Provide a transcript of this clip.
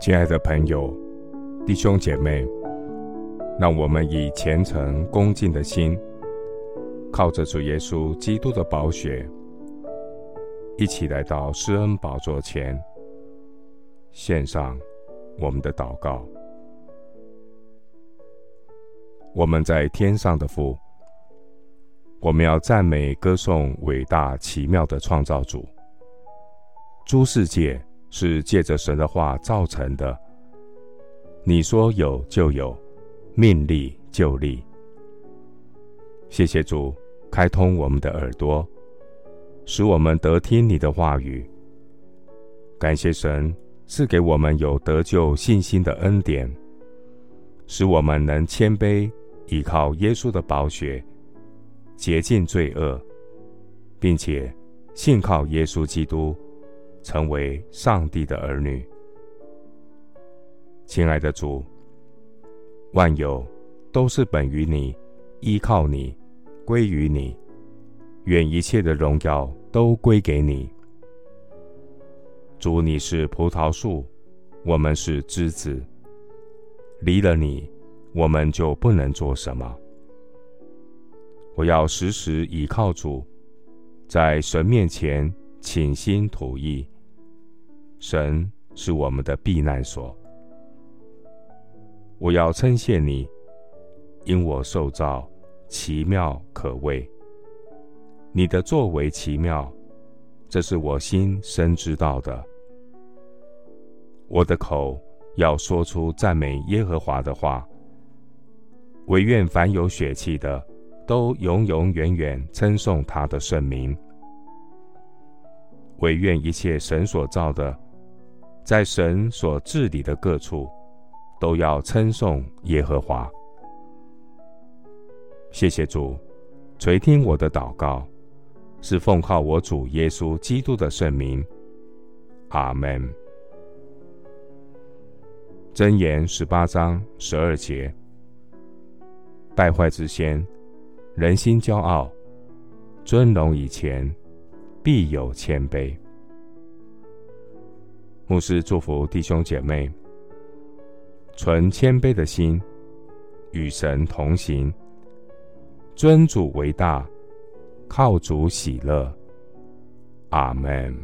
亲爱的朋友、弟兄姐妹，让我们以虔诚恭敬的心，靠着主耶稣基督的宝血，一起来到施恩宝座前，献上我们的祷告。我们在天上的父，我们要赞美歌颂伟大奇妙的创造主，诸世界。是借着神的话造成的。你说有就有，命立就立。谢谢主开通我们的耳朵，使我们得听你的话语。感谢神赐给我们有得救信心的恩典，使我们能谦卑倚靠耶稣的宝血，洁净罪恶，并且信靠耶稣基督。成为上帝的儿女，亲爱的主，万有都是本于你，依靠你，归于你，愿一切的荣耀都归给你。主，你是葡萄树，我们是枝子，离了你，我们就不能做什么。我要时时倚靠主，在神面前倾心吐意。神是我们的避难所，我要称谢你，因我受造奇妙可畏。你的作为奇妙，这是我心深知道的。我的口要说出赞美耶和华的话，惟愿凡有血气的，都永永远远称颂他的圣名。惟愿一切神所造的。在神所治理的各处，都要称颂耶和华。谢谢主，垂听我的祷告，是奉靠我主耶稣基督的圣名。阿门。箴言十八章十二节：败坏之先，人心骄傲；尊荣以前，必有谦卑。牧师祝福弟兄姐妹，存谦卑的心，与神同行，尊主为大，靠主喜乐。阿门。